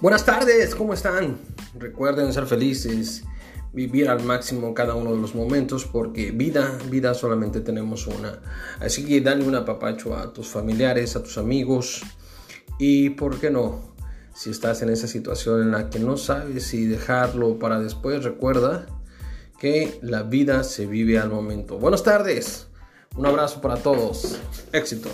Buenas tardes, ¿cómo están? Recuerden ser felices, vivir al máximo cada uno de los momentos porque vida, vida solamente tenemos una. Así que dale un apapacho a tus familiares, a tus amigos y, ¿por qué no? Si estás en esa situación en la que no sabes si dejarlo para después, recuerda que la vida se vive al momento. Buenas tardes, un abrazo para todos, éxito.